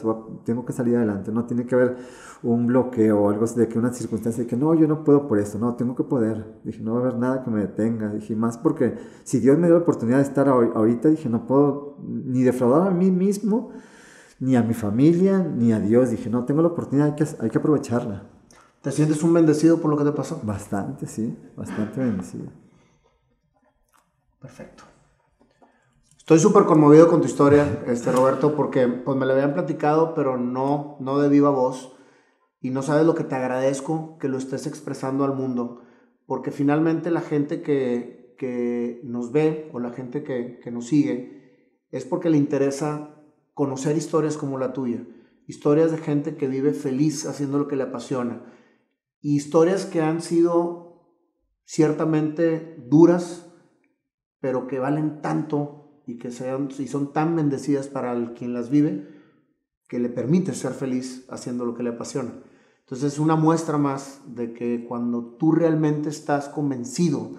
tengo que salir adelante. No tiene que haber un bloqueo o algo de que una circunstancia de que no, yo no puedo por esto, no, tengo que poder. Dije, no va a haber nada que me detenga. Dije, más porque si Dios me dio la oportunidad de estar ahorita, dije, no puedo ni defraudar a mí mismo, ni a mi familia, ni a Dios. Dije, no, tengo la oportunidad, hay que, hay que aprovecharla. ¿Te sientes un bendecido por lo que te pasó? Bastante, sí, bastante bendecido. Perfecto. Estoy súper conmovido con tu historia, este, Roberto, porque pues, me la habían platicado, pero no, no de viva voz. Y no sabes lo que te agradezco que lo estés expresando al mundo, porque finalmente la gente que, que nos ve o la gente que, que nos sigue es porque le interesa conocer historias como la tuya, historias de gente que vive feliz haciendo lo que le apasiona, y historias que han sido ciertamente duras, pero que valen tanto y que sean, y son tan bendecidas para quien las vive, que le permite ser feliz haciendo lo que le apasiona. Entonces es una muestra más de que cuando tú realmente estás convencido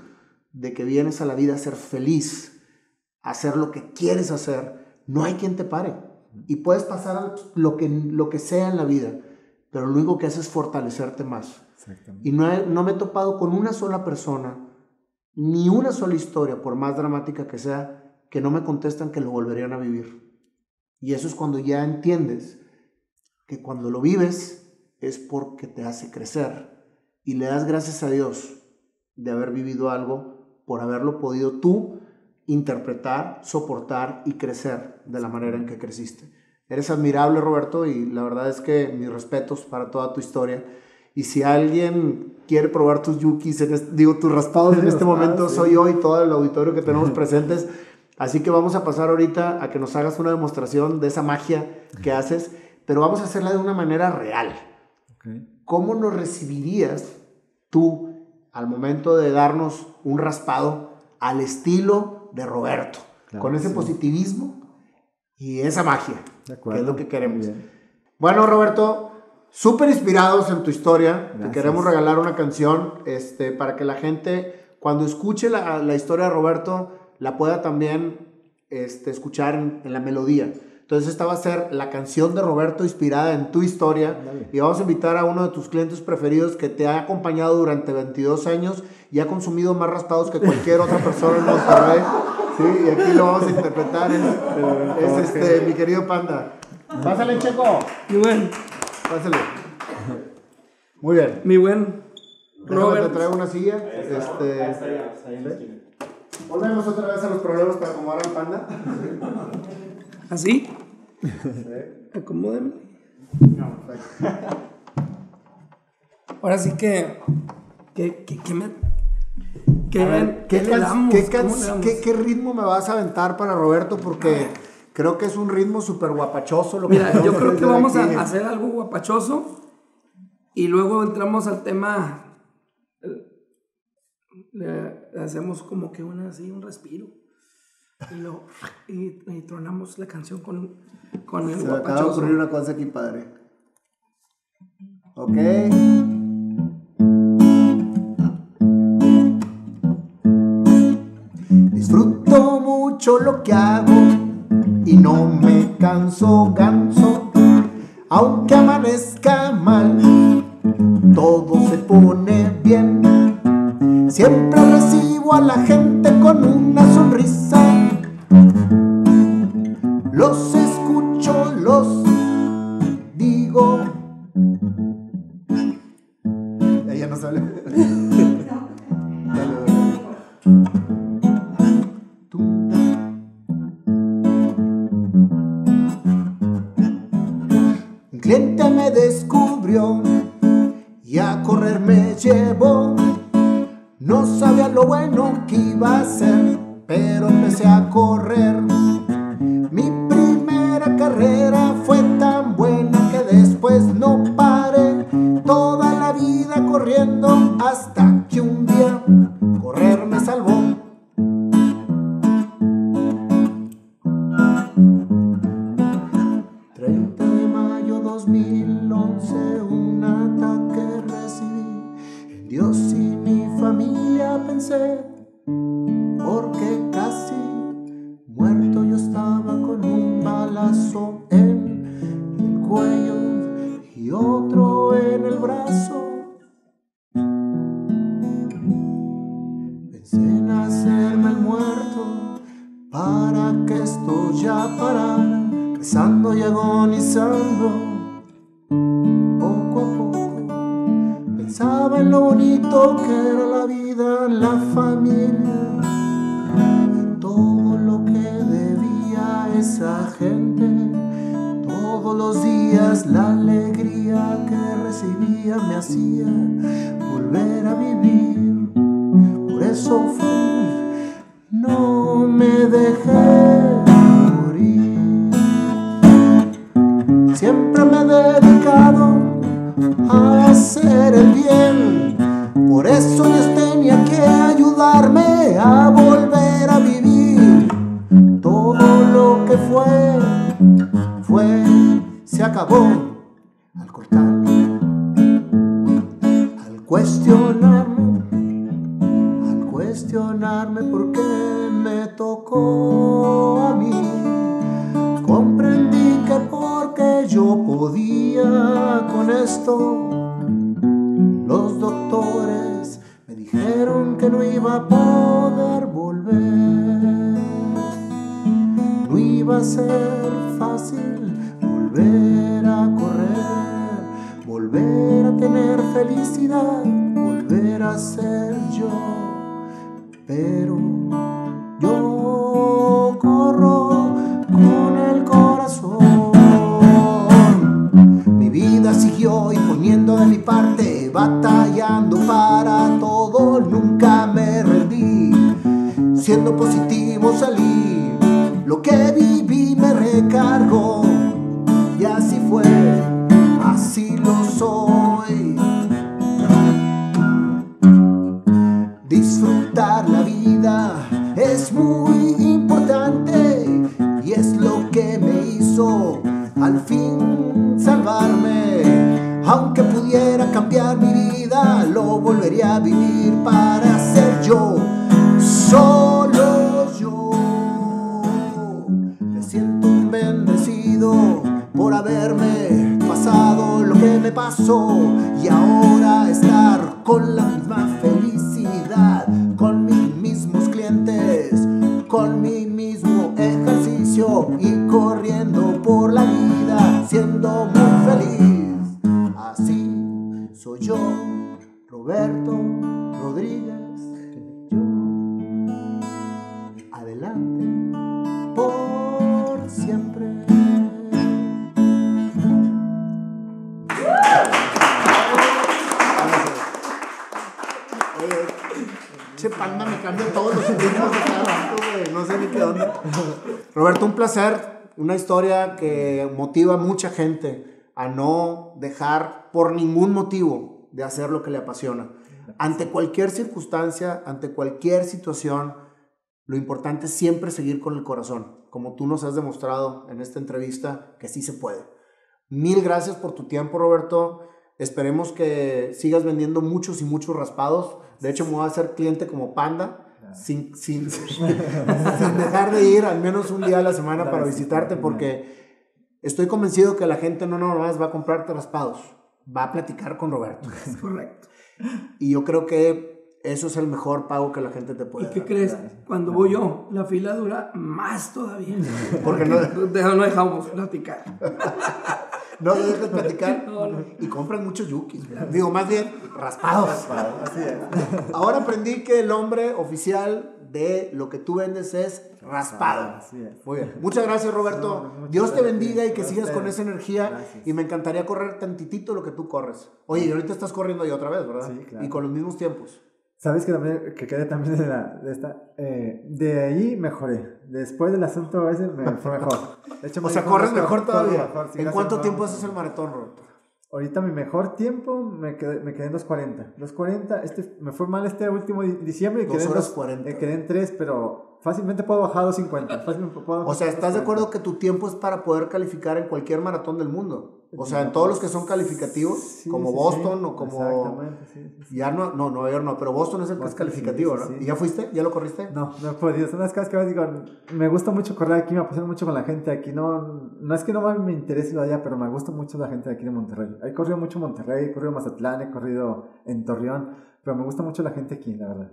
de que vienes a la vida a ser feliz, a hacer lo que quieres hacer, no hay quien te pare. Y puedes pasar lo que, lo que sea en la vida, pero lo único que hace es fortalecerte más. Y no, no me he topado con una sola persona ni una sola historia, por más dramática que sea, que no me contestan que lo volverían a vivir. Y eso es cuando ya entiendes que cuando lo vives es porque te hace crecer y le das gracias a Dios de haber vivido algo, por haberlo podido tú interpretar, soportar y crecer de la manera en que creciste. Eres admirable, Roberto, y la verdad es que mis respetos para toda tu historia. Y si alguien quiere probar tus yukis, digo, tus raspados en este momento, soy yo y todo el auditorio que tenemos presentes. Así que vamos a pasar ahorita a que nos hagas una demostración de esa magia que haces, pero vamos a hacerla de una manera real. ¿Cómo nos recibirías tú al momento de darnos un raspado al estilo de Roberto? con ese positivismo y esa magia, que es lo que queremos. Bueno, Roberto, súper inspirados en tu historia. Te queremos regalar una canción este, para que la gente, cuando escuche la, la historia de Roberto, la pueda también este, escuchar en, la melodía. Entonces esta va a ser la canción de Roberto inspirada en tu historia y vamos a invitar a uno de tus clientes preferidos que te ha acompañado durante 22 años y ha consumido más raspados que cualquier otra persona en Monterrey. Sí, y aquí lo vamos a interpretar. Es, este, mi querido Panda. Pásale, Checo. Y bueno. Pásale. Muy bien. Mi buen Robert. te traigo una silla. Este, Volvemos otra vez a los problemas para acomodar al panda. ¿Así? Sí. Acomódeme. No, Ahora sí que. ¿Qué, qué, qué me.? ¿Qué, ¿qué, le damos? ¿qué, ¿Qué, ritmo me vas a aventar para Roberto? Porque Creo que es un ritmo súper guapachoso. Lo Mira, yo creo que vamos a hacer algo guapachoso y luego entramos al tema. Le, hacemos como que una, así, un respiro. Y, lo, y, tronamos la canción con, con el Se me acaba de ocurrir una cosa aquí, padre. Ok. Mucho lo que hago y no me canso, ganso, aunque amanezca mal, todo se pone bien. Siempre recibo a la gente con una sonrisa. Lo bueno que iba a ser, pero empecé a correr. Porque casi muerto yo estaba con un balazo en el cuello y otro en el brazo. Pensé en hacerme el muerto para que esto ya parara, rezando y agonizando poco a poco. Pensaba en lo bonito que era la alegría que recibía me hacía volver a vivir. Por eso fui, no me dejé morir. Siempre me he dedicado a acabó al cortarme, al cuestionarme, al cuestionarme por qué me tocó a mí. Comprendí que porque yo podía con esto, los doctores me dijeron que no iba a poder volver. No iba a ser fácil volver volver a tener felicidad, volver a ser yo. Pero yo corro con el corazón. Mi vida siguió y poniendo de mi parte, batallando para todo, nunca me rendí. Siendo positivo salí, lo que viví me recargó. Y así fue, Disfrutar la vida es muy importante y es lo que me hizo al fin salvarme. Aunque pudiera cambiar mi vida, lo volvería a vivir para ser yo, solo yo. Me siento bendecido por haberme pasó y ahora estar con la misma felicidad, con mis mismos clientes, con mi mismo ejercicio y corriendo por la vida, siendo muy feliz. Así soy yo, Roberto Rodríguez. Cambia todos los de cada. No sé ni qué onda. Roberto, un placer. Una historia que motiva a mucha gente a no dejar por ningún motivo de hacer lo que le apasiona. Ante cualquier circunstancia, ante cualquier situación, lo importante es siempre seguir con el corazón, como tú nos has demostrado en esta entrevista que sí se puede. Mil gracias por tu tiempo, Roberto. Esperemos que sigas vendiendo muchos y muchos raspados. De hecho, me voy a hacer cliente como panda, sin, sin, sin dejar de ir al menos un día a la semana para visitarte, porque estoy convencido que la gente no nomás va a comprarte raspados, va a platicar con Roberto. Es correcto. Y yo creo que eso es el mejor pago que la gente te puede ¿Y qué dar. crees? Cuando voy yo, la fila dura más todavía. Porque no, no dejamos platicar. No le dejas platicar No, no. y compran muchos yukis. ¿verdad? Digo, más bien raspados. Así es. Ahora aprendí que el nombre oficial de lo que tú vendes es raspado. Así es. Muy bien. Muchas gracias, Roberto. No, Dios te gracias. bendiga y que sigas con esa energía. Gracias. Y me encantaría correr tantitito lo que tú corres. Oye, y ahorita estás corriendo ahí otra vez, ¿verdad? Sí, claro. Y con los mismos tiempos. Sabes que también, que quedé también de, la, de esta, eh, de ahí mejoré. Después del asunto ese me fue mejor. De hecho, O me sea, dijo, corres "No, mejor todavía. mejor, ¿En cuánto tiempo no, haces el maratón, Roberto? Ahorita mi mejor tiempo me quedé, me quedé en 2.40. 2.40, este, me fue mal este último di- diciembre y quedé, horas dos- 40. eh, quedé en 3, pero fácilmente puedo bajar a 2.50. Fácilmente puedo O sea, ¿estás de 2.40. acuerdo que tu tiempo es para poder calificar en cualquier maratón del mundo? O sea, en todos los que son calificativos, Sí, como sí, Boston sí. o como... Ya no, no, Nueva York no, pero Boston es el que es calificativo, ¿no? ¿Y ya fuiste? ¿Ya lo corriste? No, no he podido. Son las cosas que veces digo, me gusta mucho correr aquí, me apasiona mucho con la gente aquí. No, no es que no me interese lo allá, pero me gusta mucho la gente de aquí de Monterrey. He corrido mucho Monterrey, he corrido en Mazatlán, he corrido en Torreón, pero me gusta mucho la gente aquí, la verdad.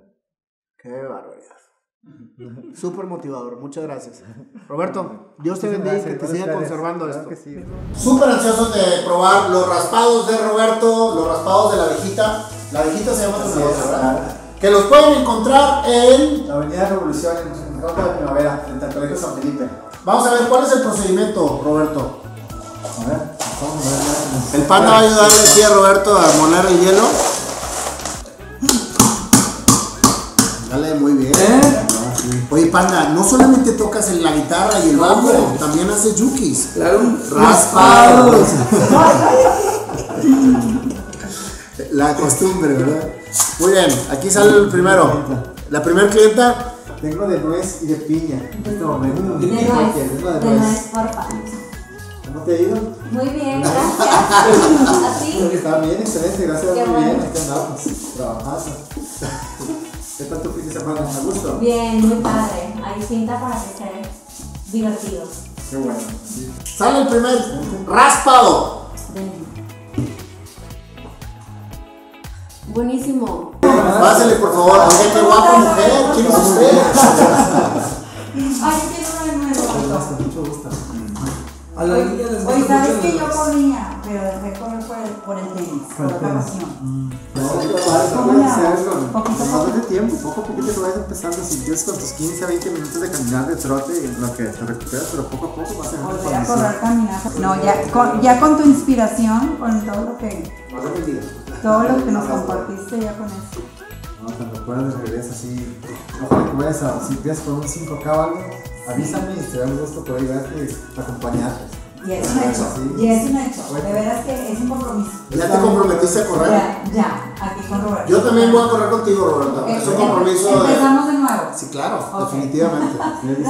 Qué barbaridad. Súper motivador, muchas gracias. Roberto, Dios te bendiga y que te siga conservando Claro esto. sí. Súper ansiosos de probar los raspados de Roberto, los raspados de la abejita. La abejita se llama tu negocio, ¿verdad? claro. Que los pueden encontrar en... La Avenida Revolución en el Campo de Primavera, frente al Colegio San Felipe. Vamos a ver cuál es el procedimiento, Roberto. A ver, vamos a ver. El panda va a ayudarle aquí a Roberto a moler el hielo. Panda, no solamente tocas en la guitarra y el bajo, también haces yukis. Claro, Raspados. La costumbre, ¿verdad? Muy bien, aquí sale el primero. La primer clienta. Tengo de nuez y de piña. En este momento. De ¿Qué nuez, de de nuez. porfa. ¿Cómo te ha ido? Muy bien, gracias. Así. Está bien, excelente, gracias, Qué muy bien, aquí andamos, trabajando. ¿Qué tal tu fin de semana? ¿A gusto? Bien, muy padre. Hay cinta para que sea divertido. Qué bueno. sí. Sale el primer raspado. Ven. Buenísimo. Pásale, por favor. Oye, qué guapa mujer. ¿Quién es usted? Ay, quiero uno de nuevo. Mucho gusto. A la niña les Oye, gusta ¿sabes mucho que yo corría? Pero dejé correr por el, por el tenis, por tenis. pasión. No. Poquito a No poco. de tiempo, poco a poquito lo vas empezando. Si empiezas con tus 15 a 20 minutos de caminar de trote, lo que te recuperas, pero poco a poco vas a Volver a correr, caminar. No, ya con, ya con tu inspiración, con todo lo que, No todo lo que nos compartiste ya con eso. No, cuando puedas de regreso así, ojalá que vayas a, si empiezas con un 5K o algo, avísame y te da un gusto poder ayudarte acompañarte. Y es un hecho, Sí. y es un hecho. De veras que es un compromiso. ¿Ya te comprometiste a correr? Ya, ya, aquí con Roberto. Yo también voy a correr contigo, Roberto. Es un compromiso de... Empezamos de nuevo. Sí, claro, Ok. definitivamente.